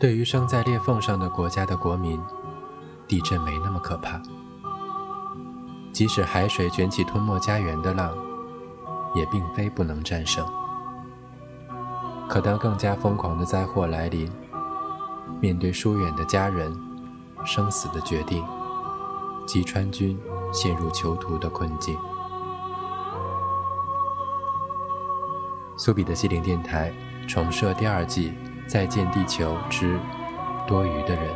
对于生在裂缝上的国家的国民，地震没那么可怕。即使海水卷起吞没家园的浪，也并非不能战胜。可当更加疯狂的灾祸来临，面对疏远的家人、生死的决定，及川军陷入囚徒的困境。苏比的西林电台重设第二季《再见地球之多余的人》。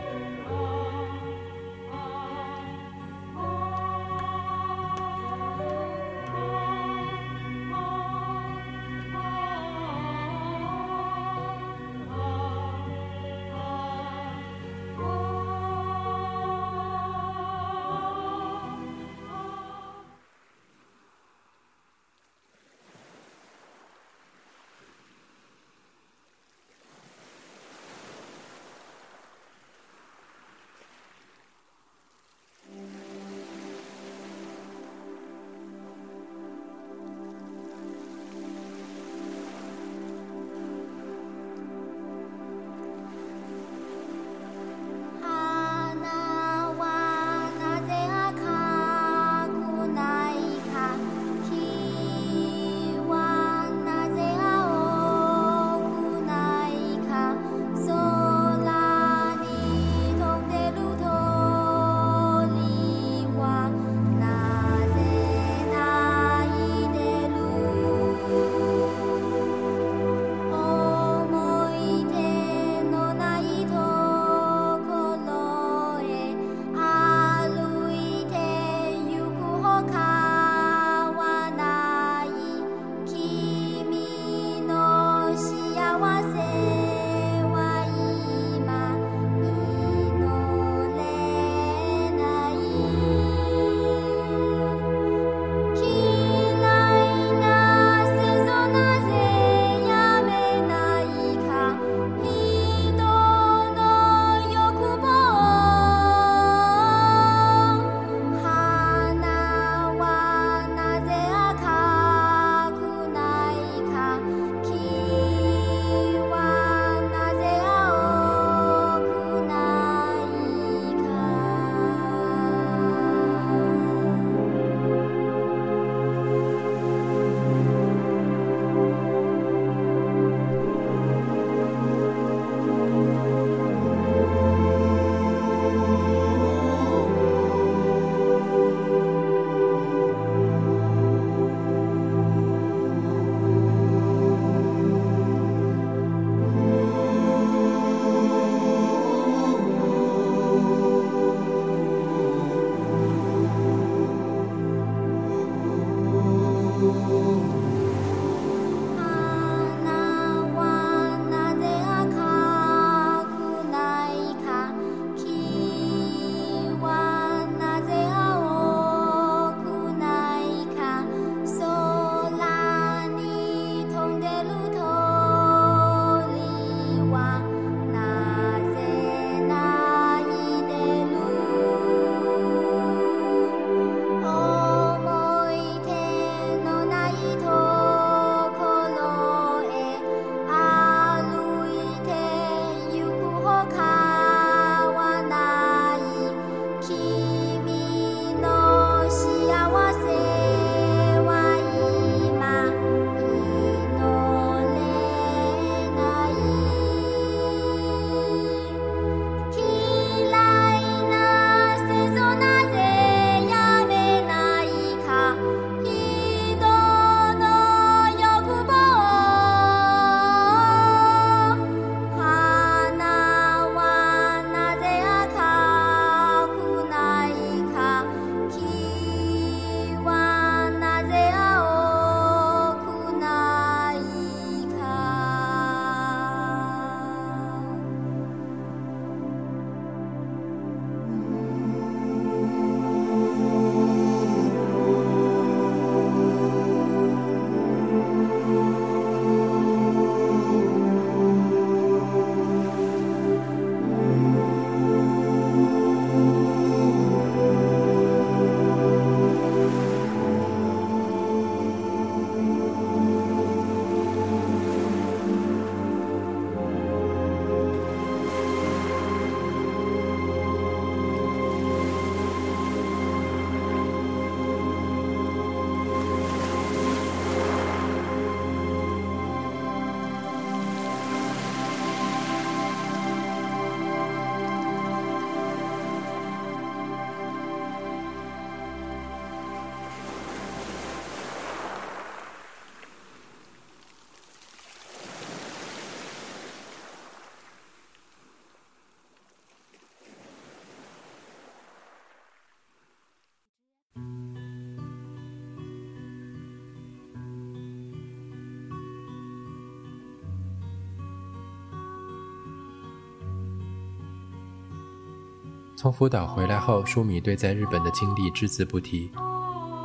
从福岛回来后，舒米对在日本的经历只字不提，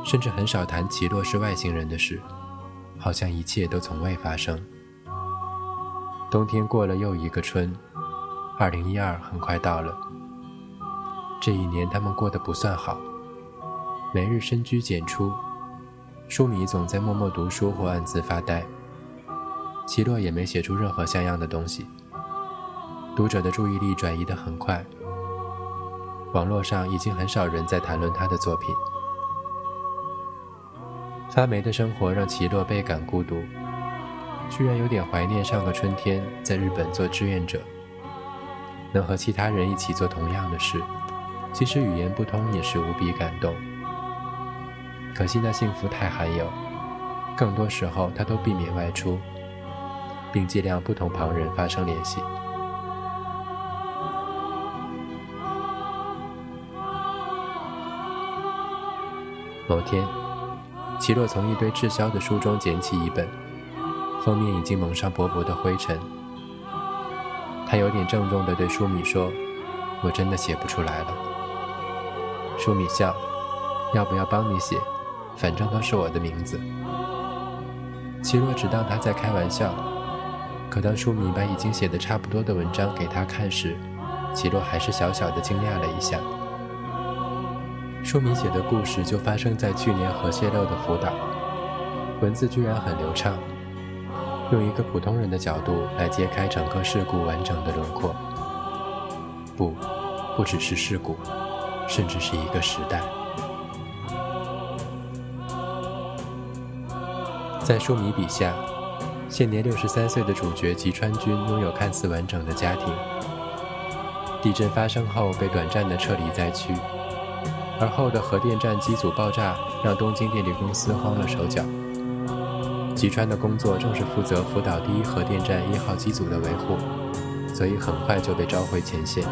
甚至很少谈奇洛是外星人的事，好像一切都从未发生。冬天过了又一个春，二零一二很快到了。这一年他们过得不算好，每日深居简出，舒米总在默默读书或暗自发呆，奇洛也没写出任何像样的东西。读者的注意力转移得很快。网络上已经很少人在谈论他的作品。发霉的生活让奇洛倍感孤独，居然有点怀念上个春天在日本做志愿者，能和其他人一起做同样的事，即使语言不通也是无比感动。可惜那幸福太罕有，更多时候他都避免外出，并尽量不同旁人发生联系。某天，奇洛从一堆滞销的书中捡起一本，封面已经蒙上薄薄的灰尘。他有点郑重地对舒米说：“我真的写不出来了。”舒米笑：“要不要帮你写？反正都是我的名字。”奇洛只当他在开玩笑，可当舒米把已经写得差不多的文章给他看时，奇洛还是小小的惊讶了一下。书迷写的故事就发生在去年核泄漏的福岛，文字居然很流畅，用一个普通人的角度来揭开整个事故完整的轮廓。不，不只是事故，甚至是一个时代。在书迷笔下，现年六十三岁的主角吉川君拥有看似完整的家庭，地震发生后被短暂的撤离灾区。而后的核电站机组爆炸，让东京电力公司慌了手脚。吉川的工作正是负责福岛第一核电站一号机组的维护，所以很快就被召回前线。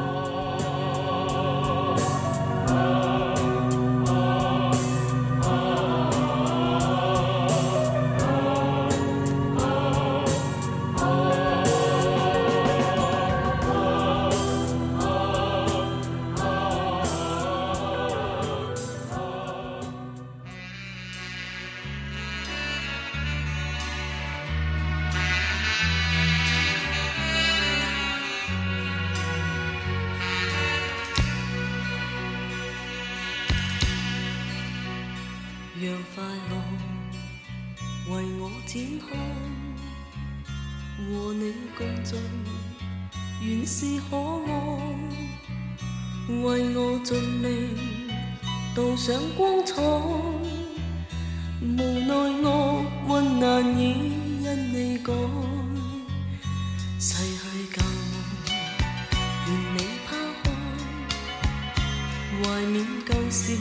怀念旧时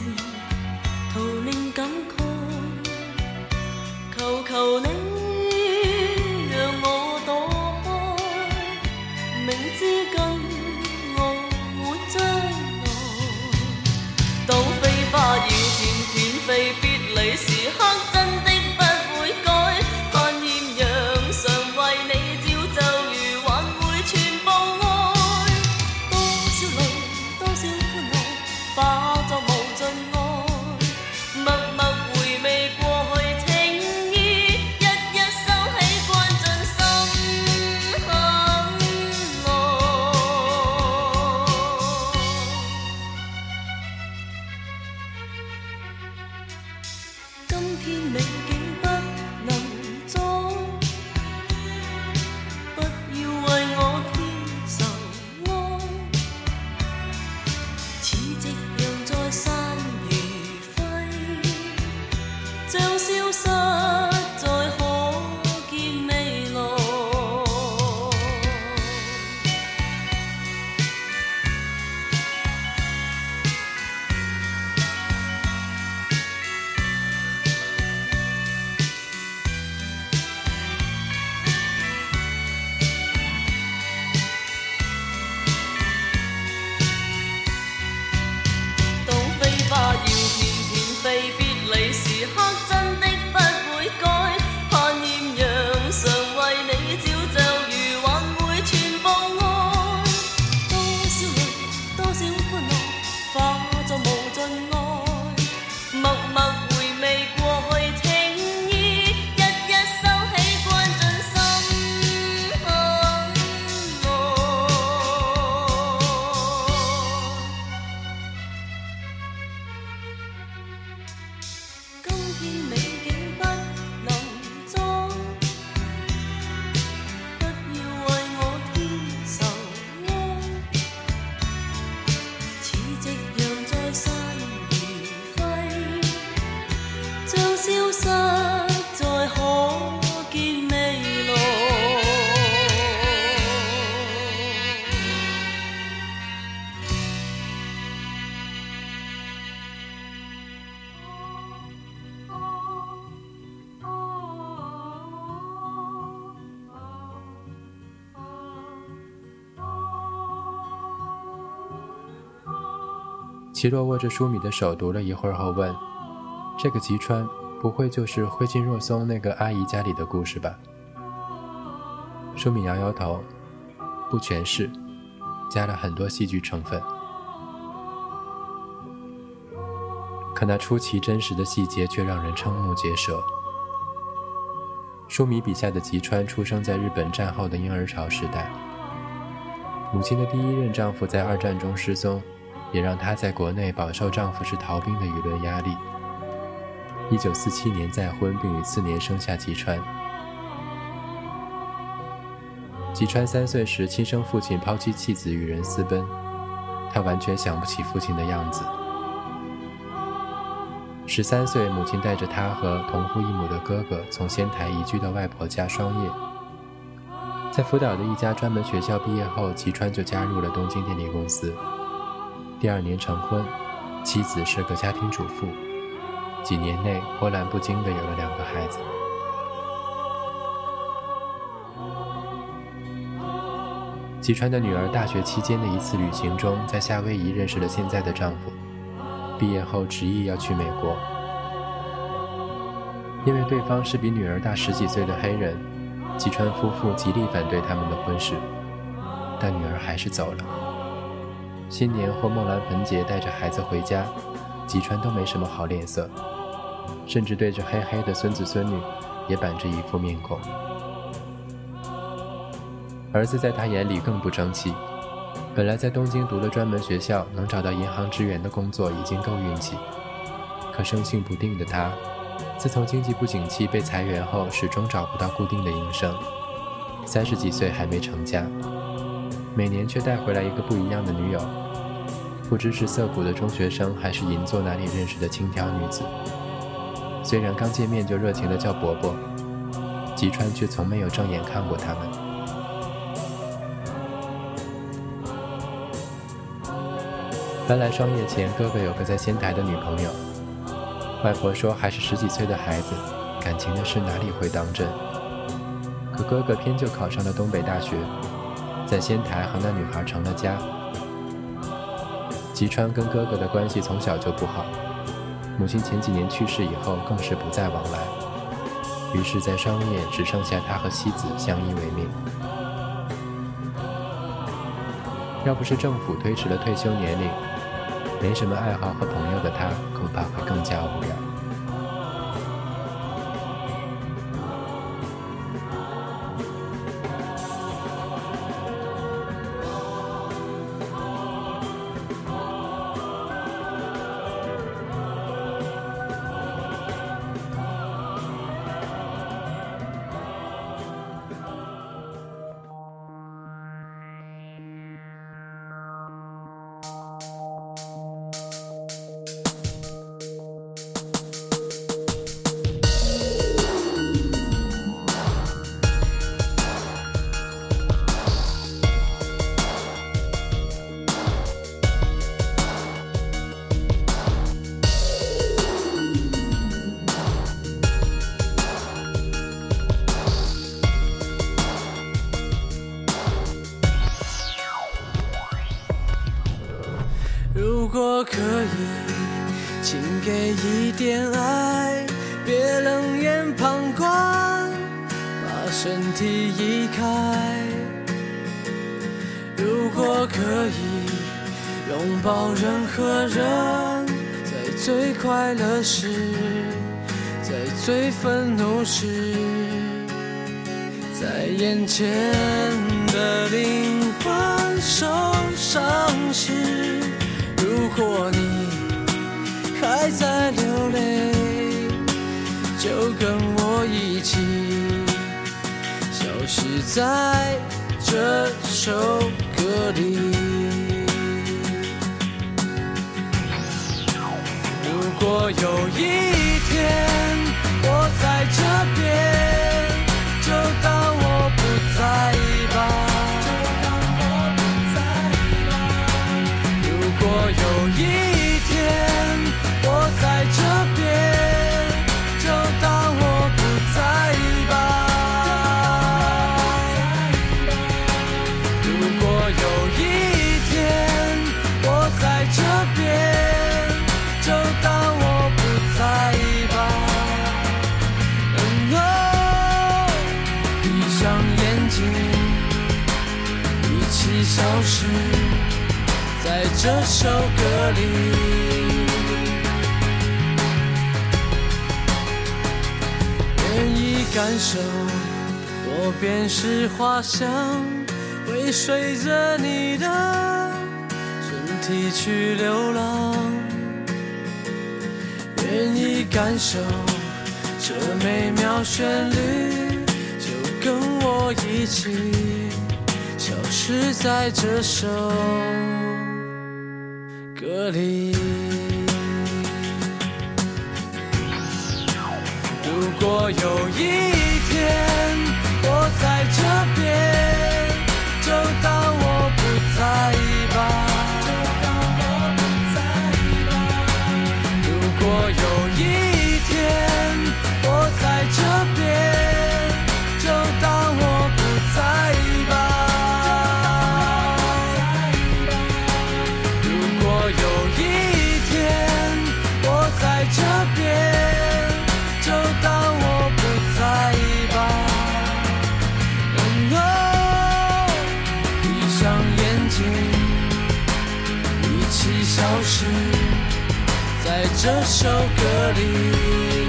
徒令感慨求求你齐洛握着舒米的手读了一会儿后问：“这个吉川不会就是灰烬若松那个阿姨家里的故事吧？”舒米摇摇头：“不全是，加了很多戏剧成分。可那出奇真实的细节却让人瞠目结舌。”舒米笔下的吉川出生在日本战后的婴儿潮时代，母亲的第一任丈夫在二战中失踪，也让她在国内饱受丈夫是逃兵的舆论压力。一九四七年再婚，并于次年生下吉川。吉川三岁时，亲生父亲抛妻弃子与人私奔，他完全想不起父亲的样子。十三岁，母亲带着他和同父异母的哥哥从仙台移居到外婆家双叶。在福岛的一家专门学校毕业后，吉川就加入了东京电力公司。第二年成婚，妻子是个家庭主妇，几年内波澜不惊的有了两个孩子。吉川的女儿大学期间的一次旅行中，在夏威夷认识了现在的丈夫。毕业后执意要去美国，因为对方是比女儿大十几岁的黑人，吉川夫妇极力反对他们的婚事，但女儿还是走了。新年或盂兰盆节带着孩子回家，吉川都没什么好脸色，甚至对着黑黑的孙子孙女也板着一副面孔。儿子在他眼里更不争气。本来在东京读了专门学校，能找到银行职员的工作已经够运气。可生性不定的他，自从经济不景气被裁员后，始终找不到固定的营生。三十几岁还没成家，每年却带回来一个不一样的女友，不知是涩谷的中学生，还是银座哪里认识的轻佻女子。虽然刚见面就热情的叫伯伯，吉川却从没有正眼看过他们。搬来双叶前，哥哥有个在仙台的女朋友。外婆说还是十几岁的孩子，感情的事哪里会当真？可哥哥偏就考上了东北大学，在仙台和那女孩成了家。吉川跟哥哥的关系从小就不好，母亲前几年去世以后更是不再往来，于是，在商业只剩下他和妻子相依为命。要不是政府推迟了退休年龄，没什么爱好和朋友的他，恐怕会更加无聊。是花香，会随着你的身体去流浪。愿意感受这美妙旋律，就跟我一起。消失在这首歌里。是在这首歌里。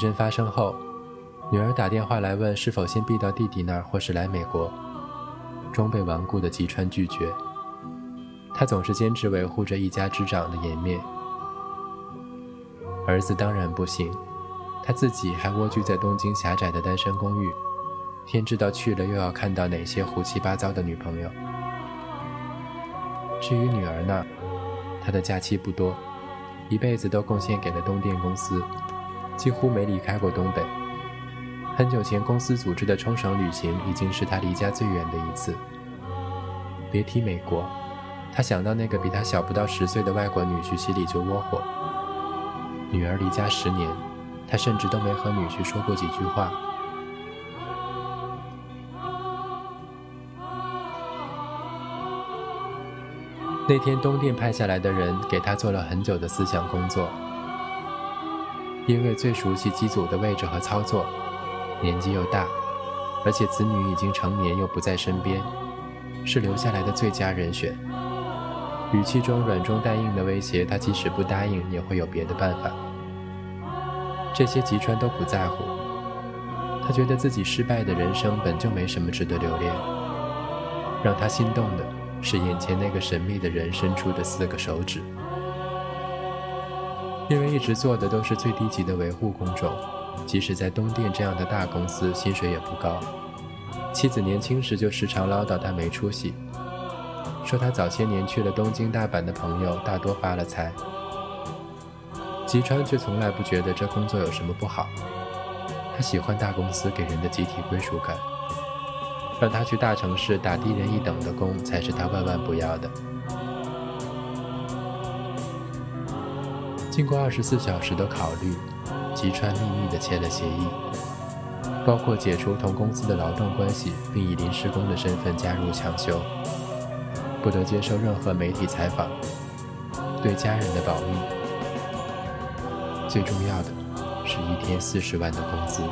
震发生后，女儿打电话来问是否先避到弟弟那儿，或是来美国，终被顽固的吉川拒绝。他总是坚持维护着一家之长的颜面。儿子当然不行，他自己还蜗居在东京狭窄的单身公寓，天知道去了又要看到哪些胡七八糟的女朋友。至于女儿呢，她的假期不多，一辈子都贡献给了东电公司。几乎没离开过东北。很久前，公司组织的冲绳旅行已经是他离家最远的一次。别提美国，他想到那个比他小不到十岁的外国女婿，心里就窝火。女儿离家十年，他甚至都没和女婿说过几句话。那天，东电派下来的人给他做了很久的思想工作。因为最熟悉机组的位置和操作，年纪又大，而且子女已经成年又不在身边，是留下来的最佳人选。语气中软中带硬的威胁，他即使不答应也会有别的办法。这些吉川都不在乎，他觉得自己失败的人生本就没什么值得留恋。让他心动的是眼前那个神秘的人伸出的四个手指。因为一直做的都是最低级的维护工种，即使在东电这样的大公司，薪水也不高。妻子年轻时就时常唠叨他没出息，说他早些年去了东京、大阪的朋友大多发了财。吉川却从来不觉得这工作有什么不好，他喜欢大公司给人的集体归属感，让他去大城市打低人一等的工，才是他万万不要的。经过二十四小时的考虑，吉川秘密的签了协议，包括解除同公司的劳动关系，并以临时工的身份加入抢修，不得接受任何媒体采访，对家人的保密，最重要的是一天四十万的工资。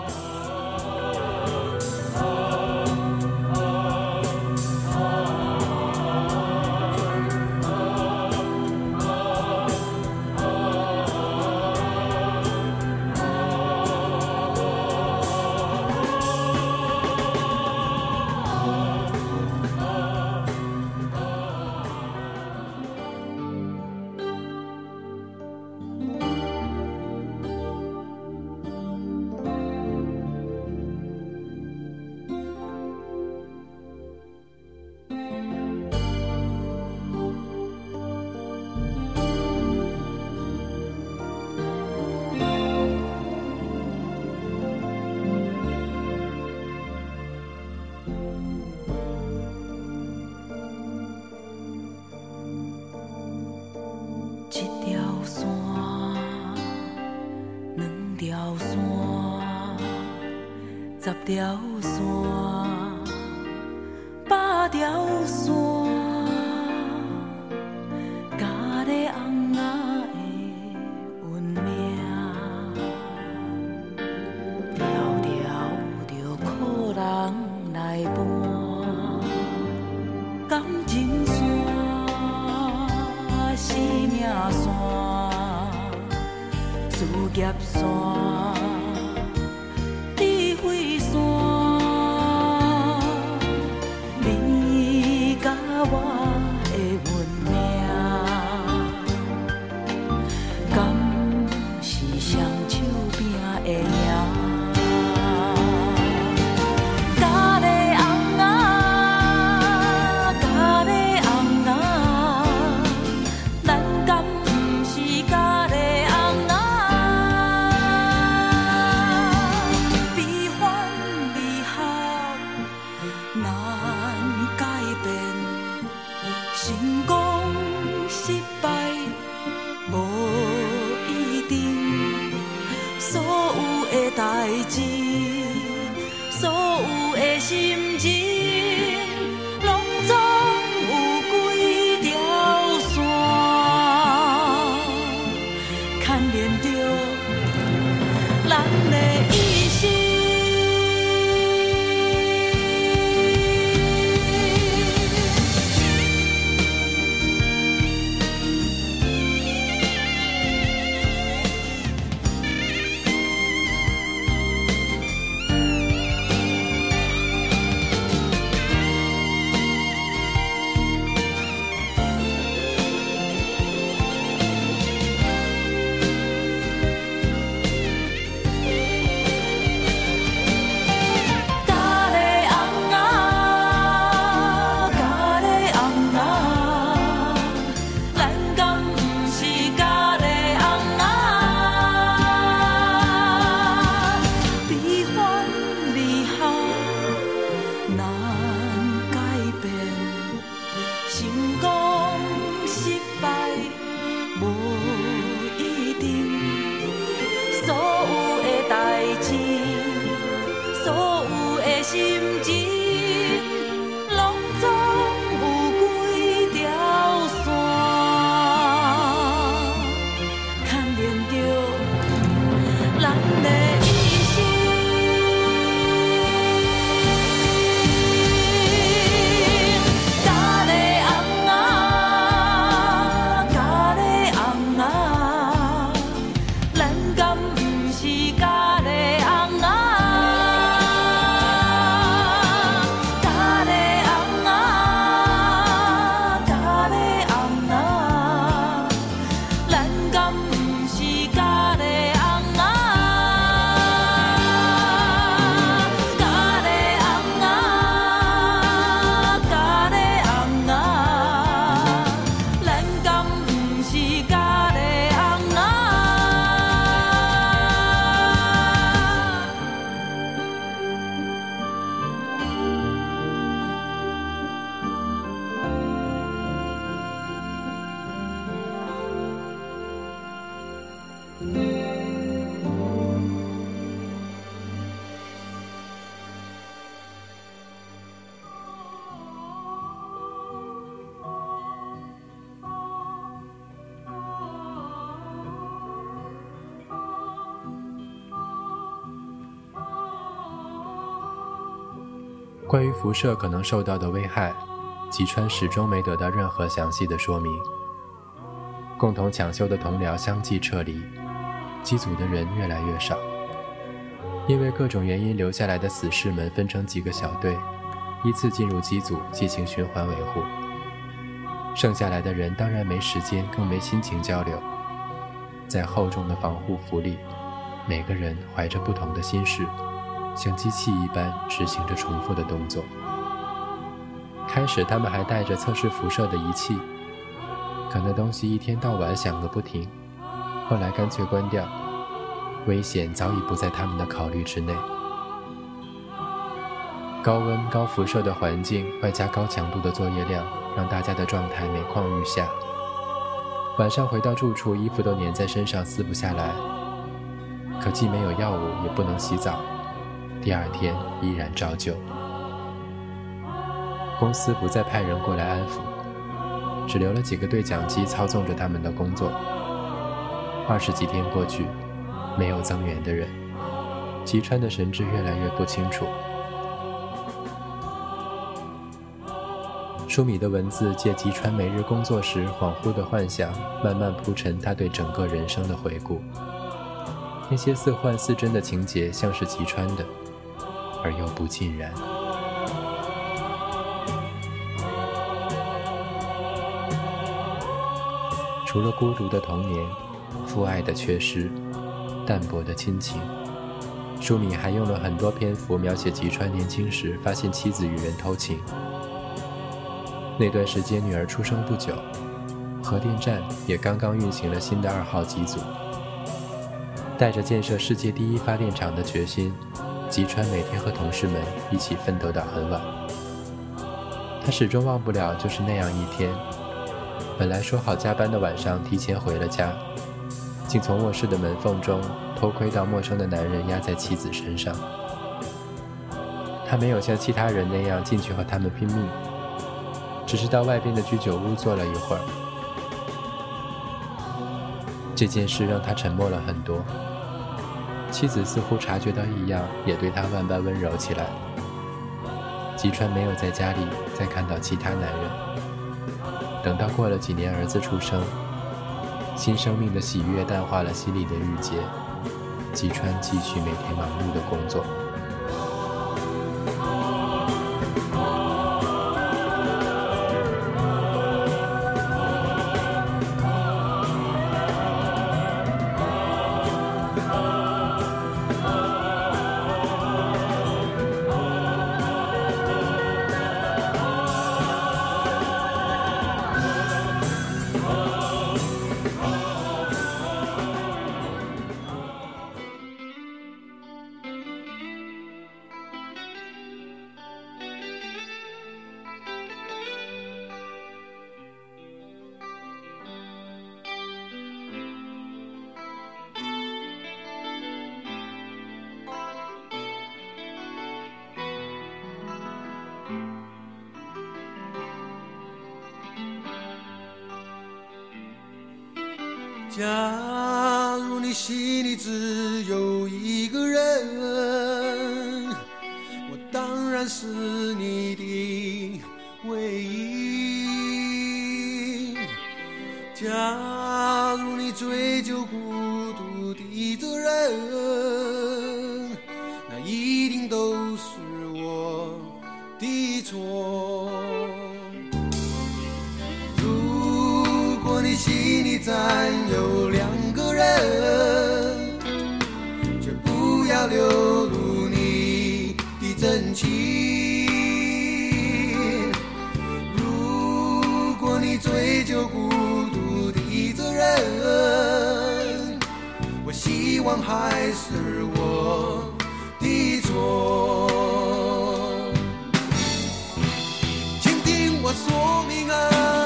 辐射可能受到的危害，吉川始终没得到任何详细的说明。共同抢修的同僚相继撤离，机组的人越来越少。因为各种原因留下来的死士们分成几个小队，依次进入机组进行循环维护。剩下来的人当然没时间，更没心情交流。在厚重的防护服里，每个人怀着不同的心事。像机器一般执行着重复的动作。开始，他们还带着测试辐射的仪器，可那东西一天到晚响个不停。后来干脆关掉，危险早已不在他们的考虑之内。高温高辐射的环境，外加高强度的作业量，让大家的状态每况愈下。晚上回到住处，衣服都粘在身上，撕不下来。可既没有药物，也不能洗澡。第二天依然照旧。公司不再派人过来安抚，只留了几个对讲机操纵着他们的工作。二十几天过去，没有增援的人，吉川的神志越来越不清楚。舒米的文字借吉川每日工作时恍惚的幻想，慢慢铺陈他对整个人生的回顾。那些似幻似真的情节，像是吉川的，而又不尽然。除了孤独的童年、父爱的缺失、淡薄的亲情，舒米还用了很多篇幅描写吉川年轻时发现妻子与人偷情。那段时间，女儿出生不久，核电站也刚刚运行了新的二号机组。带着建设世界第一发电厂的决心，吉川每天和同事们一起奋斗到很晚。他始终忘不了就是那样一天。本来说好加班的晚上，提前回了家，竟从卧室的门缝中偷窥到陌生的男人压在妻子身上。他没有像其他人那样进去和他们拼命，只是到外边的居酒屋坐了一会儿。这件事让他沉默了很多。妻子似乎察觉到异样，也对他万般温柔起来。吉川没有在家里再看到其他男人。等到过了几年，儿子出生，新生命的喜悦淡化了心里的郁结，吉川继续每天忙碌的工作。是你的唯一。假如你追究孤独的责任，那一定都是我的错。如果你心里占有两个人，却不要留就孤独的责任，我希望还是我的错。请听我说明啊，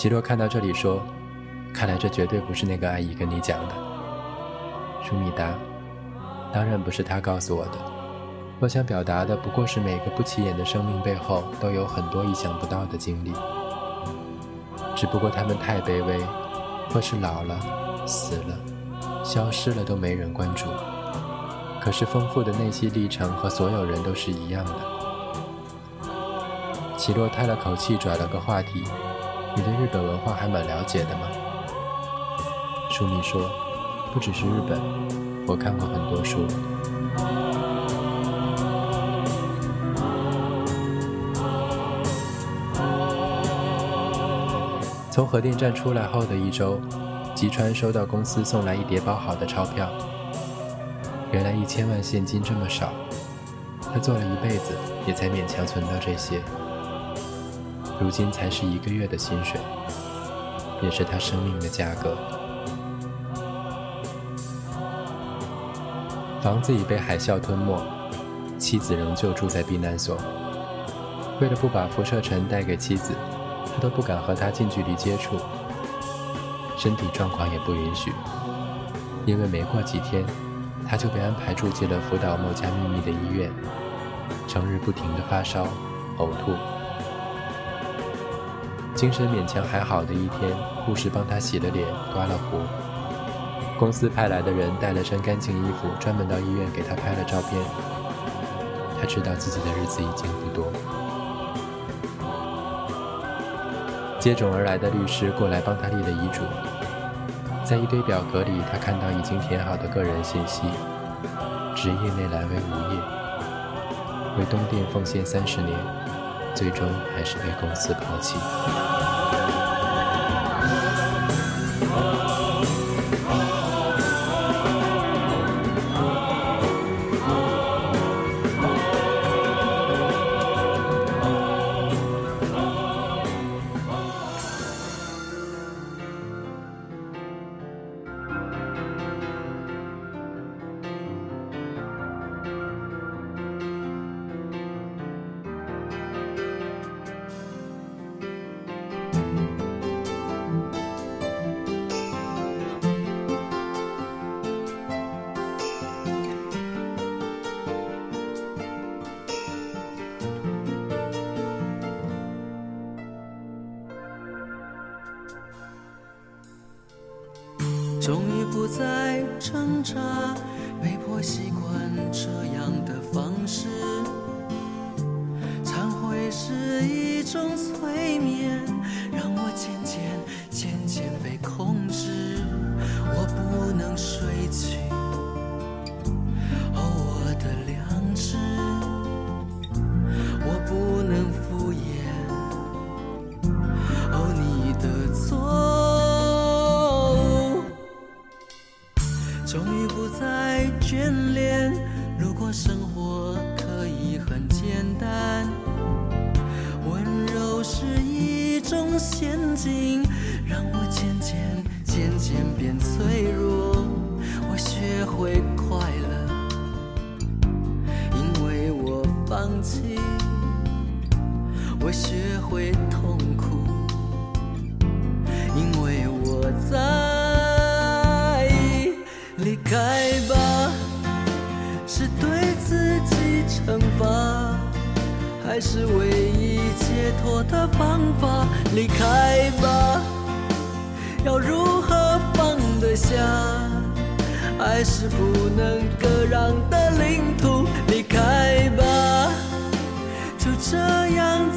齐洛看到这里说：“看来这绝对不是那个阿姨跟你讲的。”舒米达：“当然不是她告诉我的。我想表达的不过是每个不起眼的生命背后都有很多意想不到的经历，只不过他们太卑微，或是老了、死了、消失了都没人关注。可是丰富的内心历程和所有人都是一样的。”齐洛叹了口气，转了个话题。你对日本文化还蛮了解的吗？书迷说：“不只是日本，我看过很多书。”从核电站出来后的一周，吉川收到公司送来一叠包好的钞票。原来一千万现金这么少，他做了一辈子也才勉强存到这些。如今才是一个月的薪水，也是他生命的价格。房子已被海啸吞没，妻子仍旧住在避难所。为了不把辐射尘带给妻子，他都不敢和她近距离接触。身体状况也不允许，因为没过几天，他就被安排住进了福岛某家秘密的医院，成日不停的发烧、呕吐。精神勉强还好的一天护士帮他洗了脸刮了胡。公司派来的人带了身干净衣服专门到医院给他拍了照片。他知道自己的日子已经不多。接踵而来的律师过来帮他立了遗嘱。在一堆表格里他看到已经填好的个人信息。职业内栏为无业。为东电奉献三十年。最终还是被公司抛弃。会痛苦，因为我在意。离开吧，是对自己惩罚，还是唯一解脱的方法？离开吧，要如何放得下？爱是不能割让的领土。离开吧，就这样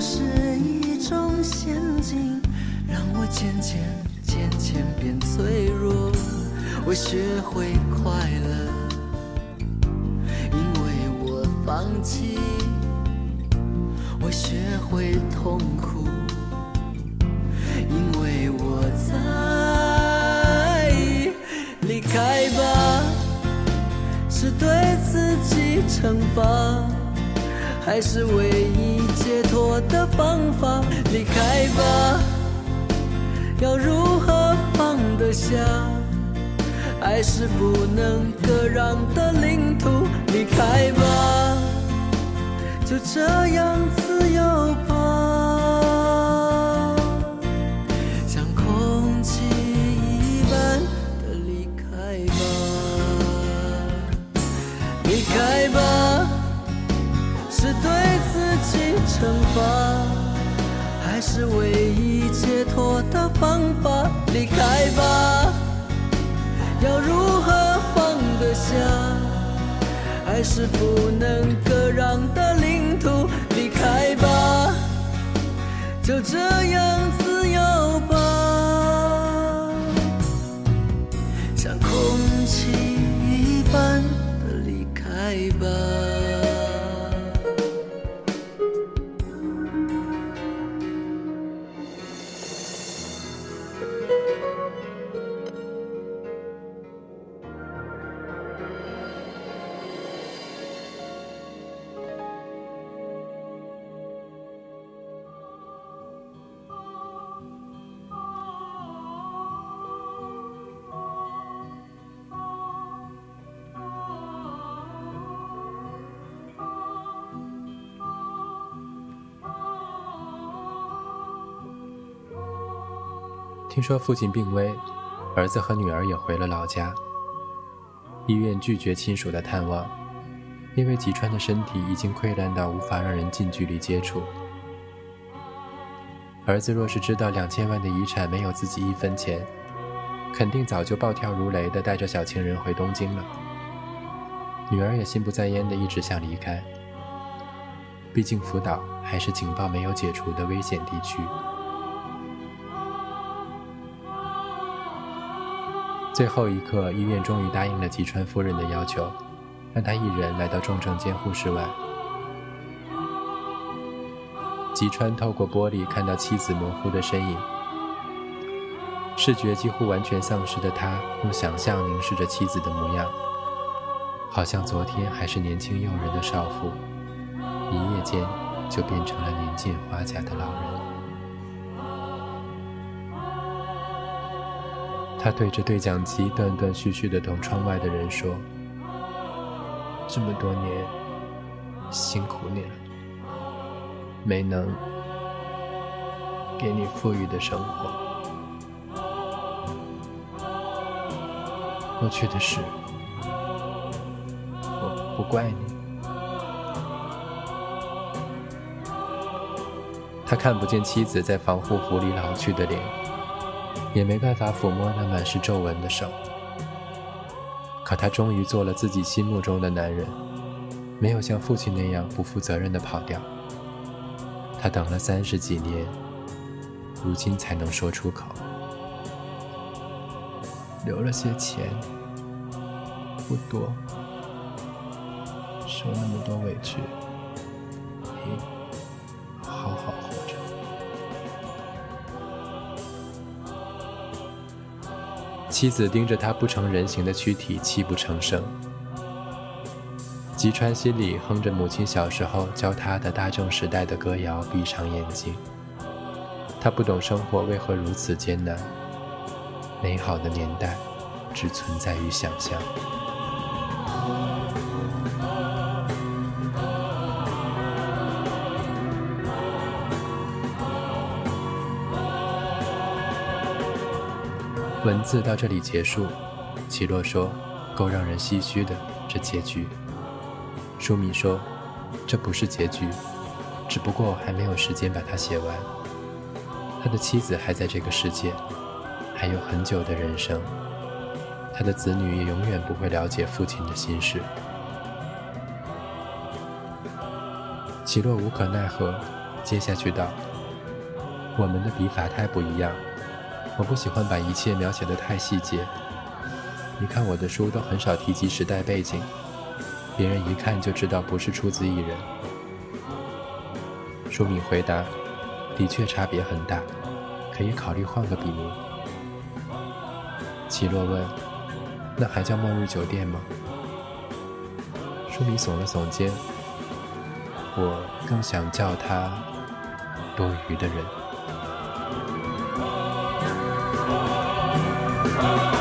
是一种陷阱，让我渐渐渐渐变脆弱。我学会快乐，因为我放弃；我学会痛苦，因为我在。离开吧，是对自己惩罚，还是唯一解脱的方法？离开吧，要如何放得下？爱是不能割让的领土。离开吧，就这样自由吧。惩罚，还是唯一解脱的方法？离开吧，要如何放得下？爱是不能割让的领土。离开吧，就这样听说父亲病危，儿子和女儿也回了老家。医院拒绝亲属的探望，因为吉川的身体已经溃烂到无法让人近距离接触。儿子若是知道两千万的遗产没有自己一分钱，肯定早就暴跳如雷的带着小情人回东京了。女儿也心不在焉的一直想离开，毕竟福岛还是警报没有解除的危险地区。最后一刻，医院终于答应了吉川夫人的要求，让她一人来到重症监护室外。吉川透过玻璃看到妻子模糊的身影，视觉几乎完全丧失的他，用想象凝视着妻子的模样，好像昨天还是年轻诱人的少妇，一夜间就变成了年近花甲的老人。他对着对讲机断断续续地同窗外的人说：“这么多年，辛苦你了。”没能给你富裕的生活，过去的事我不怪你。他看不见妻子在防护服里老去的脸，也没办法抚摸那满是皱纹的手。可他终于做了自己心目中的男人，没有像父亲那样不负责任的跑掉。他等了三十几年，如今才能说出口，留了些钱，不多，受那么多委屈，妻子盯着他不成人形的躯体，泣不成声。吉川心里哼着母亲小时候教他的大正时代的歌谣，闭上眼睛。他不懂生活为何如此艰难，美好的年代只存在于想象。文字到这里结束，奇洛说：“够让人唏嘘的这结局。”舒米说：“这不是结局，只不过还没有时间把它写完。他的妻子还在这个世界，还有很久的人生。他的子女也永远不会了解父亲的心事。”奇洛无可奈何，接下去道：“我们的笔法太不一样，我不喜欢把一切描写的太细节。你看我的书都很少提及时代背景。”别人一看就知道不是出自一人。舒敏回答：“的确差别很大，可以考虑换个笔名。”奇洛问：“那还叫末日酒店吗？”舒敏耸了耸肩：“我更想叫他多余的人。” Christmas.